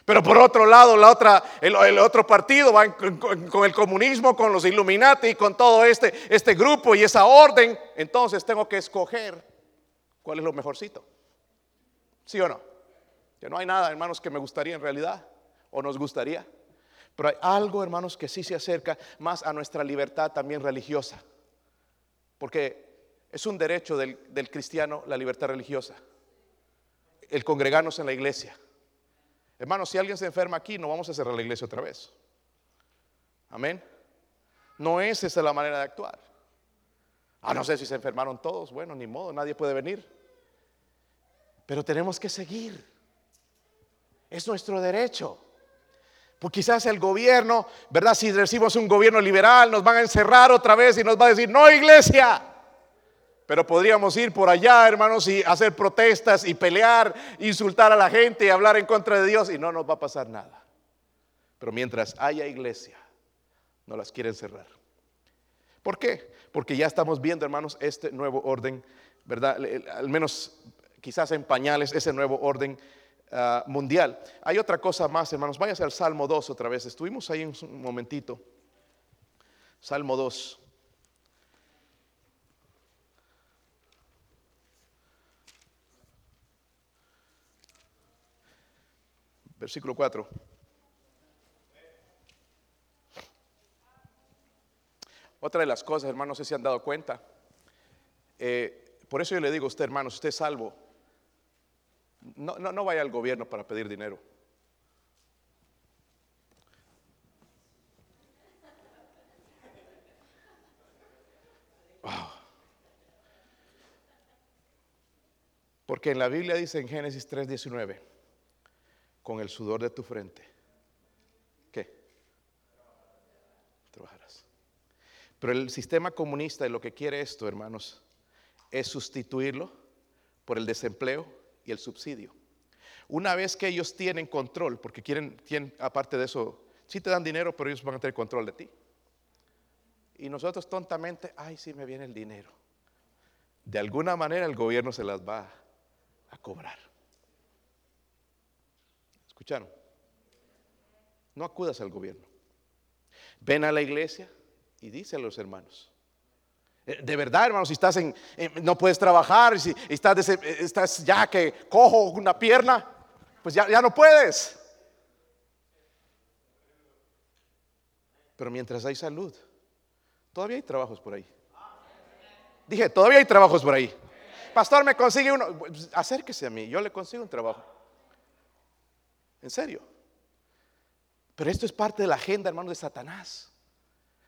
Pero por otro lado, la otra, el, otro partido va con, el comunismo, con los Illuminati, con todo este, este grupo y esa orden. Entonces tengo que escoger cuál es lo mejorcito. ¿Sí o no? Que no hay nada, hermanos, que me gustaría en realidad o nos gustaría. Pero hay algo, hermanos, que sí se acerca más a nuestra libertad también religiosa. Porque es un derecho del, del cristiano la libertad religiosa. El congregarnos en la iglesia Hermanos, si alguien se enferma aquí, no vamos a cerrar la iglesia otra vez. Amén. No es esa la manera de actuar. Ah, no sé si se enfermaron todos. Bueno, ni modo, nadie puede venir. Pero tenemos que seguir. Es nuestro derecho. Pues quizás el gobierno, ¿verdad? Si recibimos un gobierno liberal, nos van a encerrar otra vez y nos va a decir, no iglesia. Pero podríamos ir por allá, hermanos, y hacer protestas y pelear, insultar a la gente y hablar en contra de Dios y no nos va a pasar nada. Pero mientras haya iglesia, no las quieren cerrar. ¿Por qué? Porque ya estamos viendo, hermanos, este nuevo orden, ¿verdad? Al menos quizás en pañales, ese nuevo orden ah, mundial. Hay otra cosa más, hermanos. Váyase al Salmo 2 otra vez. Estuvimos ahí un momentito. Salmo 2. Versículo 4. Otra de las cosas, hermanos, no sé si han dado cuenta. Eh, por eso yo le digo a usted, hermanos, usted es salvo. No, no, no vaya al gobierno para pedir dinero. Porque en la Biblia dice en Génesis 3:19 con el sudor de tu frente. ¿Qué? Trabajarás. Pero el sistema comunista lo que quiere esto, hermanos, es sustituirlo por el desempleo y el subsidio. Una vez que ellos tienen control, porque quieren, quieren aparte de eso, sí te dan dinero, pero ellos van a tener control de ti. Y nosotros tontamente, ay, sí me viene el dinero. De alguna manera el gobierno se las va a cobrar. ¿Escucharon? No acudas al gobierno. Ven a la iglesia y dice a los hermanos. Eh, de verdad, hermanos, si estás en, no puedes trabajar, si estás, estás ya que cojo una pierna, pues ya, ya no puedes. Pero mientras hay salud, todavía hay trabajos por ahí. Dije, todavía hay trabajos por ahí. Pastor, me consigue uno. Pues, acérquese a mí, yo le consigo un trabajo. En serio. Pero esto es parte de la agenda, hermano, de Satanás.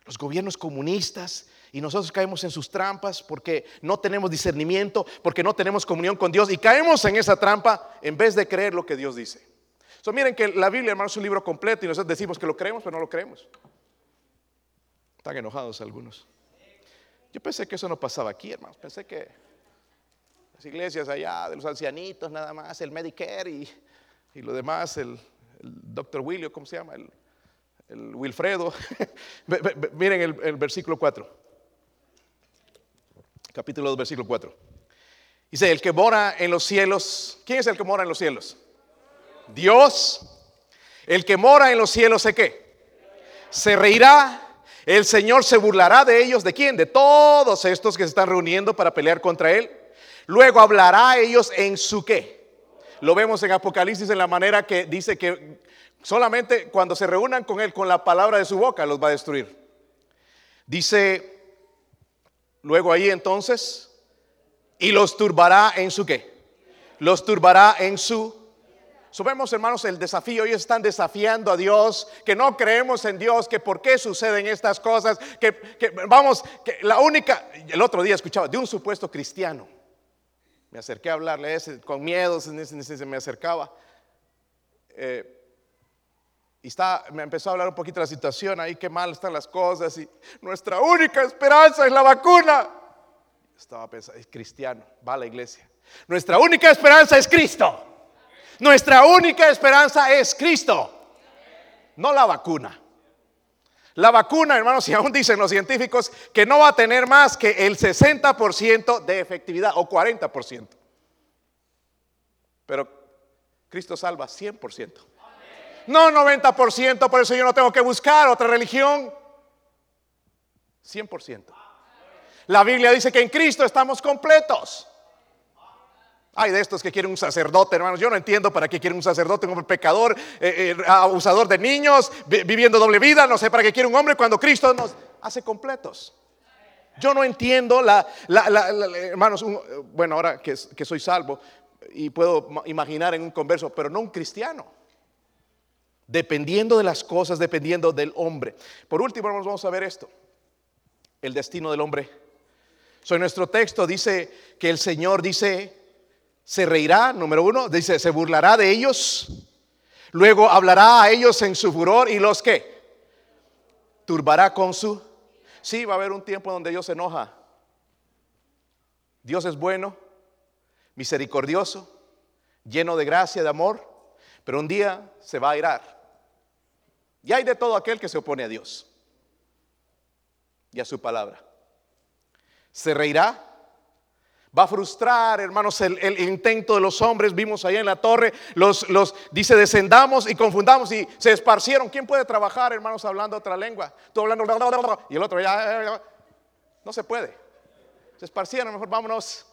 los gobiernos comunistas y nosotros caemos en sus trampas porque no tenemos discernimiento, porque no tenemos comunión con Dios y caemos en esa trampa en vez de creer lo que Dios dice. So, miren que la Biblia, hermano, es un libro completo y nosotros decimos que lo creemos, pero no lo creemos. Están enojados algunos. Yo pensé que eso no pasaba aquí, hermanos. Pensé que las iglesias allá de los ancianitos, nada más, el Medicare y, y lo demás, el, doctor William, ¿cómo se llama? El, Wilfredo. Miren el, el, versículo 4. Capítulo 2, versículo 4. Dice, el que mora en los cielos, ¿quién es el que mora en los cielos? Dios. El que mora en los cielos, ¿sé qué? Se reirá. El Señor se burlará de ellos. ¿De quién? De todos estos que se están reuniendo para pelear contra Él. Luego hablará a ellos en su qué. Lo vemos en Apocalipsis en la manera que dice que Solamente cuando se reúnan con Él, con la palabra de su boca, los va a destruir. Dice, luego ahí entonces, y los turbará en su qué. Los turbará en su... Sabemos, hermanos, el desafío, ellos están desafiando a Dios, que no creemos en Dios, que por qué suceden estas cosas, que, vamos, que la única, el otro día escuchaba de un supuesto cristiano, me acerqué a hablarle ese, con miedo, se me acercaba. Eh, y está, me empezó a hablar un poquito de la situación, ahí qué mal están las cosas y nuestra única esperanza es la vacuna. Estaba pensando, es cristiano, va a la iglesia. Nuestra única esperanza es Cristo. Nuestra única esperanza es Cristo, no la vacuna. La vacuna, hermanos, y aún dicen los científicos que no va a tener más que el 60% de efectividad o 40%. Pero Cristo salva 100%. No 90%, por eso yo no tengo que buscar otra religión. 100%. La Biblia dice que en Cristo estamos completos. Hay de estos que quieren un sacerdote, hermanos. Yo no entiendo para qué quiere un sacerdote, un hombre pecador, eh, eh, abusador de niños, viviendo doble vida. No sé para qué quiere un hombre cuando Cristo nos hace completos. Yo no entiendo la, hermanos, bueno, ahora que, soy salvo y puedo imaginar en un converso, pero no un cristiano dependiendo de las cosas, dependiendo del hombre. Por último, vamos a ver esto, el destino del hombre. En nuestro texto dice que el Señor dice, se reirá, número uno, dice, se burlará de ellos, luego hablará a ellos en su furor y los que turbará con su... Sí, va a haber un tiempo donde Dios se enoja. Dios es bueno, misericordioso, lleno de gracia, de amor, pero un día se va a irar. Y hay de todo aquel que se opone a Dios y a su palabra. Se reirá. Va a frustrar, hermanos, el, intento de los hombres. Vimos allá en la torre, los, los, dice, descendamos y confundamos y se esparcieron. ¿Quién puede trabajar, hermanos, hablando otra lengua? Tú hablando, y el otro ya, no se puede. Se esparcieron, mejor vámonos.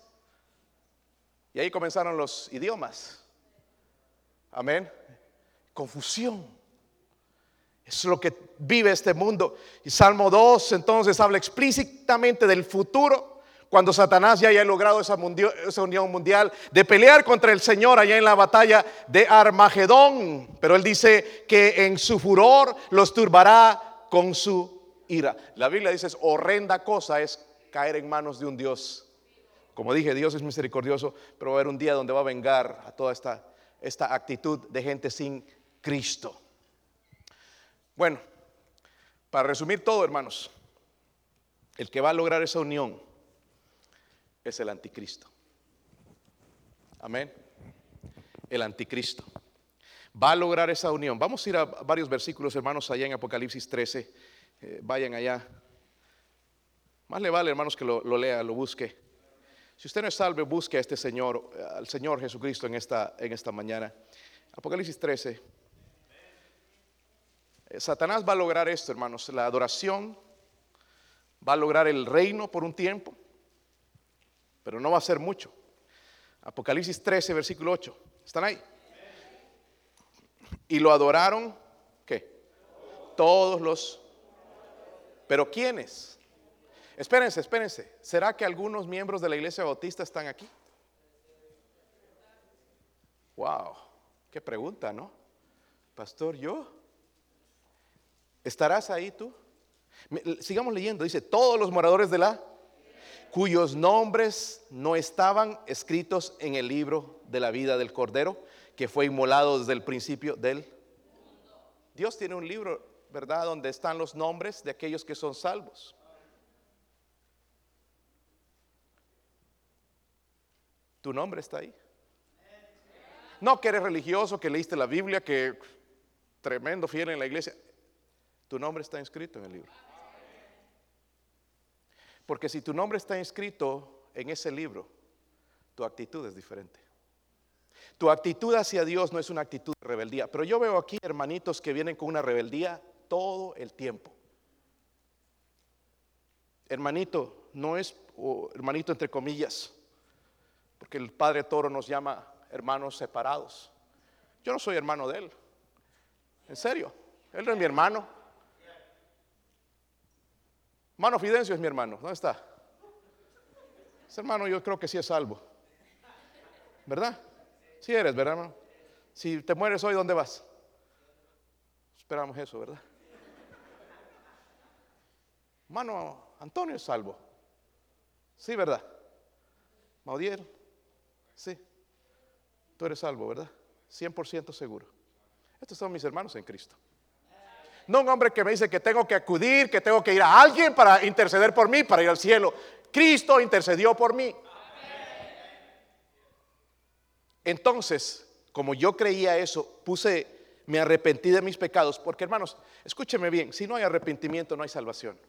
Y ahí comenzaron los idiomas. Amén. Confusión. Es lo que vive este mundo. Y Salmo 2 entonces habla explícitamente del futuro, cuando Satanás ya haya logrado esa, unión mundial, de pelear contra el Señor allá en la batalla de Armagedón. Pero él dice que en su furor los turbará con su ira. La Biblia dice, es horrenda cosa es caer en manos de un Dios. Como dije, Dios es misericordioso, pero va a haber un día donde va a vengar a toda esta actitud de gente sin Cristo. Bueno, para resumir todo, hermanos, el que va a lograr esa unión es el anticristo. Amén. El anticristo. Va a lograr esa unión. Vamos a ir a varios versículos, hermanos, allá en Apocalipsis 13. Eh, vayan allá. Más le vale, hermanos, que lo, lo, lea, lo busque. Si usted no es salvo, busque a este Señor, al Señor Jesucristo en esta, en esta mañana. Apocalipsis 13. Eh, Satanás va a lograr esto, hermanos, la adoración, va a lograr el reino por un tiempo, pero no va a ser mucho. Apocalipsis 13, versículo 8. ¿Están ahí? Y lo adoraron, ¿qué? Todos los... ¿Pero quiénes? Espérense, espérense. ¿Será que algunos miembros de la iglesia bautista están aquí? Wow, qué pregunta, ¿no? Pastor, yo. ¿Estarás ahí tú? Sigamos leyendo, dice, todos los moradores de la cuyos nombres no estaban escritos en el libro de la vida del Cordero, que fue inmolado desde el principio del... Dios tiene un libro, ¿verdad?, donde están los nombres de aquellos que son salvos. Tu nombre está ahí. No que eres religioso, que leíste la Biblia, que tremendo fiel en la iglesia. Tu nombre está inscrito en el libro. Porque si tu nombre está inscrito en ese libro, tu actitud es diferente. Tu actitud hacia Dios no es una actitud de rebeldía. Pero yo veo aquí hermanitos que vienen con una rebeldía todo el tiempo. Hermanito, no es hermanito entre comillas, porque el Padre Toro nos llama hermanos separados. Yo no soy hermano de él. En serio, él no es mi hermano. Hermano Fidencio es mi hermano. ¿Dónde está? Ese hermano yo creo que sí es salvo. ¿Verdad? Sí eres, ¿verdad, hermano? Si te mueres hoy, ¿dónde vas? Esperamos eso, ¿verdad? Hermano Antonio es salvo. Sí, ¿verdad? Maudiel. Sí. Tú eres salvo, ¿verdad? 100% seguro. Estos son mis hermanos en Cristo. No un hombre que me dice que tengo que acudir, que tengo que ir a alguien para interceder por mí, para ir al cielo. Cristo intercedió por mí. Entonces, como yo creía eso, puse, me arrepentí de mis pecados, porque hermanos, escúcheme bien, si no hay arrepentimiento no hay salvación.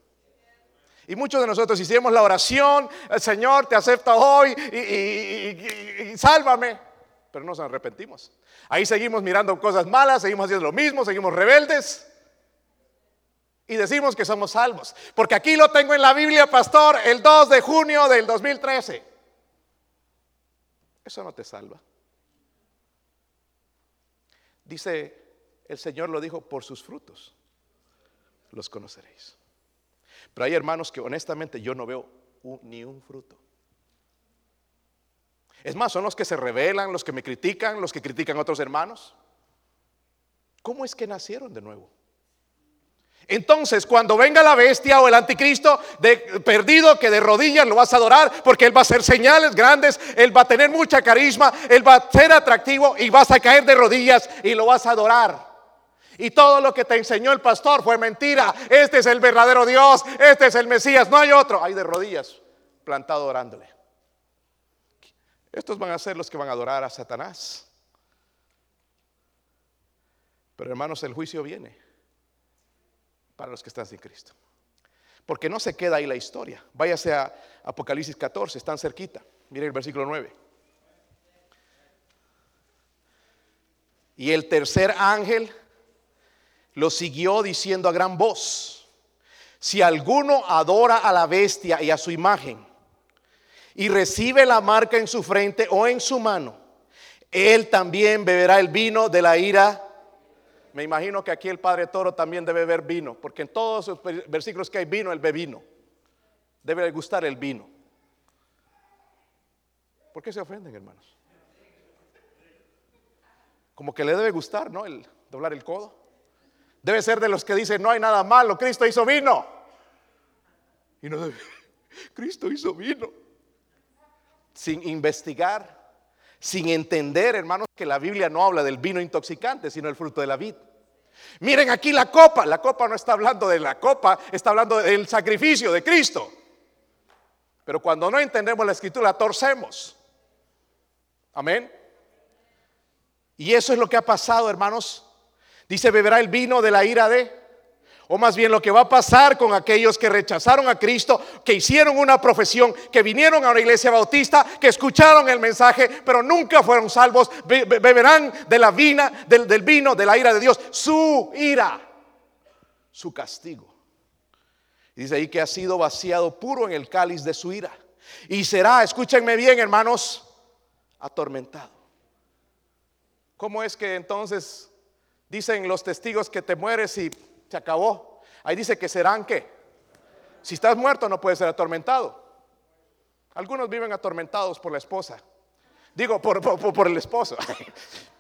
Y muchos de nosotros hicimos la oración, el Señor te acepta hoy y, sálvame, pero no nos arrepentimos. Ahí seguimos mirando cosas malas, seguimos haciendo lo mismo, seguimos rebeldes. Y decimos que somos salvos. Porque aquí lo tengo en la Biblia, pastor, el 2 de junio del 2013. Eso no te salva. Dice, el Señor lo dijo, por sus frutos los conoceréis. Pero hay hermanos que honestamente yo no veo ni un fruto. Es más, son los que se rebelan, los que me critican, los que critican a otros hermanos. ¿Cómo es que nacieron de nuevo? Entonces, cuando venga la bestia o el anticristo de, perdido que de rodillas lo vas a adorar porque él va a hacer señales grandes, él va a tener mucha carisma, él va a ser atractivo y vas a caer de rodillas y lo vas a adorar. Y todo lo que te enseñó el pastor fue mentira. Este es el verdadero Dios, este es el Mesías, no hay otro. Hay de rodillas plantado orándole. Estos van a ser los que van a adorar a Satanás. Pero hermanos, el juicio viene para los que están sin Cristo. Porque no se queda ahí la historia. Váyase a Apocalipsis 14, están cerquita. Miren el versículo 9. Y el tercer ángel lo siguió diciendo a gran voz, si alguno adora a la bestia y a su imagen y recibe la marca en su frente o en su mano, él también beberá el vino de la ira me imagino que aquí el Padre Toro también debe beber vino, porque en todos los versículos que hay vino, él bebe vino. Debe gustar el vino. ¿Por qué se ofenden, hermanos? Como que le debe gustar, ¿no? El doblar el codo. Debe ser de los que dicen, no hay nada malo, Cristo hizo vino. Y no debe, Cristo hizo vino. Sin investigar, sin entender, hermanos, que la Biblia no habla del vino intoxicante, sino el fruto de la vid. Miren aquí la copa. La copa no está hablando de la copa, está hablando del sacrificio de Cristo. Pero cuando no entendemos la escritura, torcemos. Amén. Y eso es lo que ha pasado, hermanos. Dice, beberá el vino de la ira de o más bien lo que va a pasar con aquellos que rechazaron a Cristo, que hicieron una profesión, que vinieron a una iglesia bautista, que escucharon el mensaje, pero nunca fueron salvos, beberán de la vina, del, vino, de la ira de Dios, su ira, su castigo. Y dice ahí que ha sido vaciado puro en el cáliz de su ira. Y será, escúchenme bien hermanos, atormentado. ¿Cómo es que entonces dicen los testigos que te mueres y se acabó. Ahí dice que serán qué. Si estás muerto no puedes ser atormentado. Algunos viven atormentados por la esposa. Digo, por, por el esposo.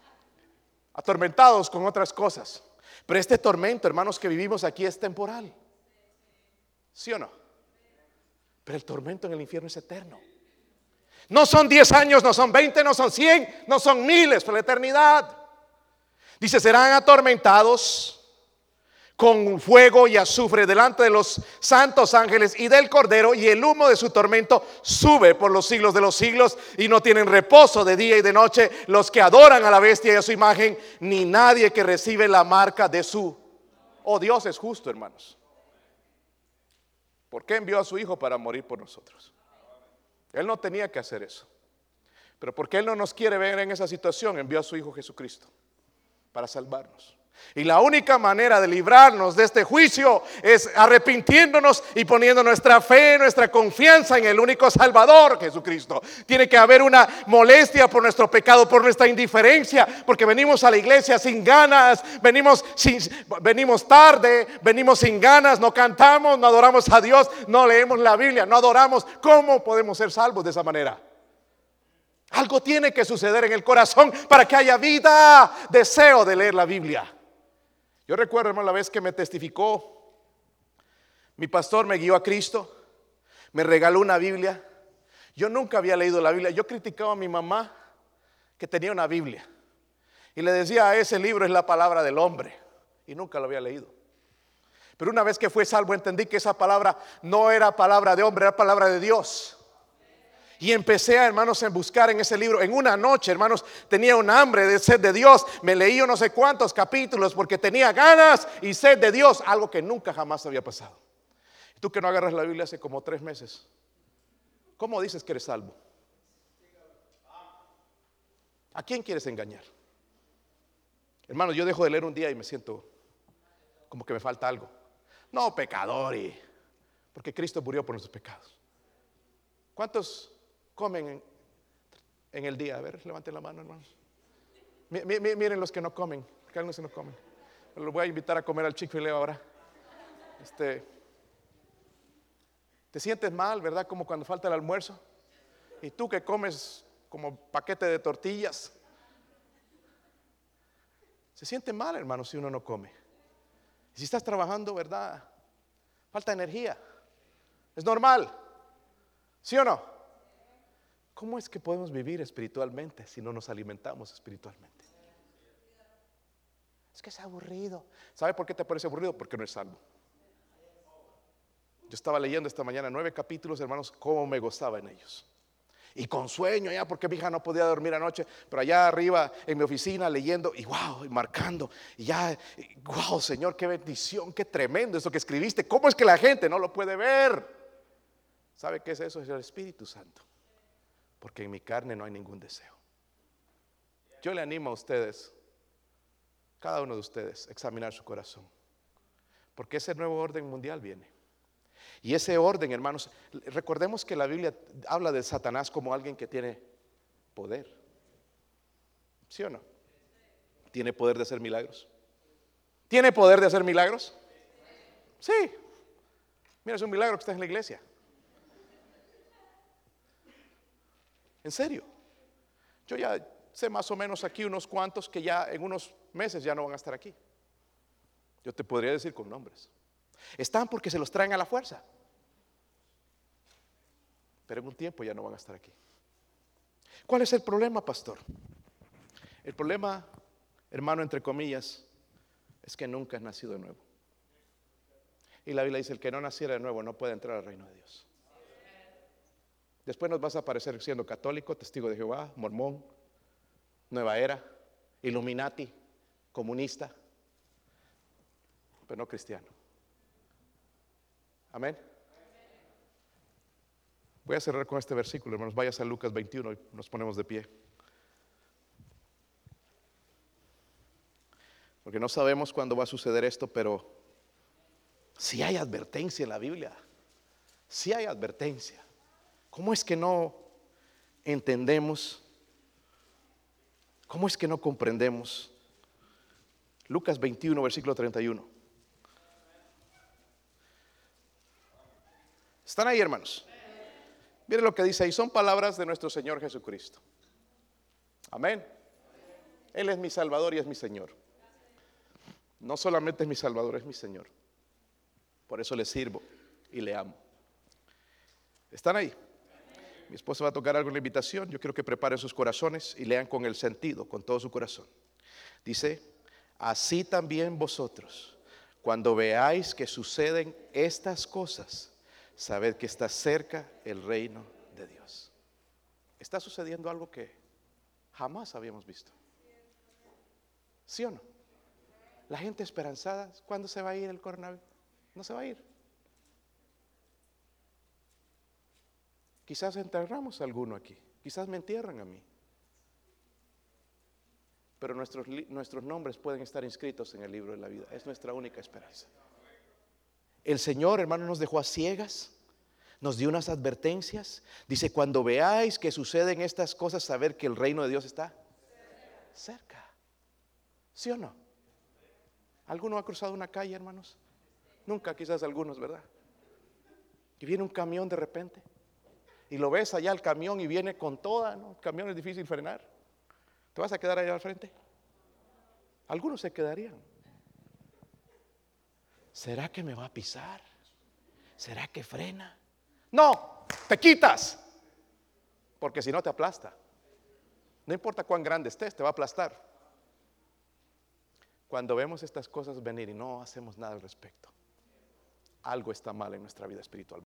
atormentados con otras cosas. Pero este tormento, hermanos, que vivimos aquí es temporal. ¿Sí o no? Pero el tormento en el infierno es eterno. No son 10 años, no son 20, no son 100, no son miles, por la eternidad. Dice, serán atormentados con fuego y azufre delante de los santos ángeles y del Cordero, y el humo de su tormento sube por los siglos de los siglos, y no tienen reposo de día y de noche los que adoran a la bestia y a su imagen, ni nadie que recibe la marca de su... Oh, Dios es justo, hermanos. ¿Por qué envió a su Hijo para morir por nosotros? Él no tenía que hacer eso. Pero porque Él no nos quiere ver en esa situación, envió a su Hijo Jesucristo para salvarnos. Y la única manera de librarnos de este juicio es arrepintiéndonos y poniendo nuestra fe, nuestra confianza en el único Salvador, Jesucristo. Tiene que haber una molestia por nuestro pecado, por nuestra indiferencia, porque venimos a la iglesia sin ganas, venimos, sin, venimos tarde, venimos sin ganas, no cantamos, no adoramos a Dios, no leemos la Biblia, no adoramos. ¿Cómo podemos ser salvos de esa manera? Algo tiene que suceder en el corazón para que haya vida, deseo de leer la Biblia. Yo recuerdo, hermano, la vez que me testificó, mi pastor me guió a Cristo, me regaló una Biblia. Yo nunca había leído la Biblia. Yo criticaba a mi mamá que tenía una Biblia. Y le decía, ese libro es la palabra del hombre. Y nunca lo había leído. Pero una vez que fue salvo entendí que esa palabra no era palabra de hombre, era palabra de Dios. Y empecé, hermanos, a buscar en ese libro. En una noche, hermanos, tenía un hambre de sed de Dios. Me leí no sé cuántos capítulos porque tenía ganas y sed de Dios, algo que nunca jamás había pasado. Tú que no agarras la Biblia hace como tres meses, ¿cómo dices que eres salvo? ¿A quién quieres engañar? Hermanos, yo dejo de leer un día y me siento como que me falta algo. No, pecador, porque Cristo murió por nuestros pecados. ¿Cuántos comen en, el día? A ver, levanten la mano, hermanos. miren los que no comen, que algunos no comen. Los voy a invitar a comer al Chick-fil-A ahora. Este, te sientes mal, ¿verdad? Como cuando falta el almuerzo. Y tú que comes como paquete de tortillas. Se siente mal, hermano, si uno no come. Si estás trabajando, ¿verdad? Falta energía. Es normal. ¿Sí o no? ¿Cómo es que podemos vivir espiritualmente si no nos alimentamos espiritualmente? Es que es aburrido. ¿Sabe por qué te parece aburrido? Porque no es salvo. Yo estaba leyendo esta mañana nueve capítulos, hermanos, cómo me gozaba en ellos. Y con sueño ya, porque mi hija no podía dormir anoche, pero allá arriba en mi oficina leyendo y wow, y marcando. Y ya, wow, Señor, qué bendición, qué tremendo eso que escribiste. ¿Cómo es que la gente no lo puede ver? ¿Sabe qué es eso? Es el Espíritu Santo porque en mi carne no hay ningún deseo. Yo le animo a ustedes, cada uno de ustedes, a examinar su corazón, porque ese nuevo orden mundial viene. Y ese orden, hermanos, recordemos que la Biblia habla de Satanás como alguien que tiene poder. ¿Sí o no? ¿Tiene poder de hacer milagros? ¿Tiene poder de hacer milagros? Sí. Mira, es un milagro que está en la iglesia. En serio. Yo ya sé más o menos aquí unos cuantos que ya en unos meses ya no van a estar aquí. Yo te podría decir con nombres. Están porque se los traen a la fuerza. Pero en un tiempo ya no van a estar aquí. ¿Cuál es el problema, pastor? El problema, hermano, entre comillas, es que nunca has nacido de nuevo. Y la Biblia dice, el que no naciera de nuevo no puede entrar al reino de Dios. Después nos vas a aparecer siendo católico, testigo de Jehová, mormón, nueva era, Illuminati, comunista, pero no cristiano. Amén. Voy a cerrar con este versículo, hermanos. Vayas a Lucas 21 y nos ponemos de pie. Porque no sabemos cuándo va a suceder esto, pero si hay advertencia en la Biblia, si hay advertencia. ¿Cómo es que no entendemos? ¿Cómo es que no comprendemos? Lucas 21, versículo 31. ¿Están ahí, hermanos? Miren lo que dice ahí. Son palabras de nuestro Señor Jesucristo. Amén. Él es mi Salvador y es mi Señor. No solamente es mi Salvador, es mi Señor. Por eso le sirvo y le amo. ¿Están ahí? Mi esposa va a tocar algo en la invitación. Yo quiero que preparen sus corazones y lean con el sentido, con todo su corazón. Dice, así también vosotros, cuando veáis que suceden estas cosas, sabed que está cerca el reino de Dios. Está sucediendo algo que jamás habíamos visto. ¿Sí o no? La gente esperanzada, ¿cuándo se va a ir el coronavirus? No se va a ir. Quizás enterramos a alguno aquí, quizás me entierran a mí. Pero nuestros, nuestros nombres pueden estar inscritos en el libro de la vida. Es nuestra única esperanza. El Señor, hermano, nos dejó a ciegas, nos dio unas advertencias. Dice, cuando veáis que suceden estas cosas, saber que el reino de Dios está cerca. ¿Sí o no? ¿Alguno ha cruzado una calle, hermanos? Nunca, quizás algunos, ¿verdad? Y viene un camión de repente y lo ves allá el camión y viene con toda, ¿no? El camión es difícil frenar. ¿Te vas a quedar allá al frente? Algunos se quedarían. ¿Será que me va a pisar? ¿Será que frena? No, te quitas. Porque si no te aplasta. No importa cuán grande estés, te va a aplastar. Cuando vemos estas cosas venir y no hacemos nada al respecto, algo está mal en nuestra vida espiritual.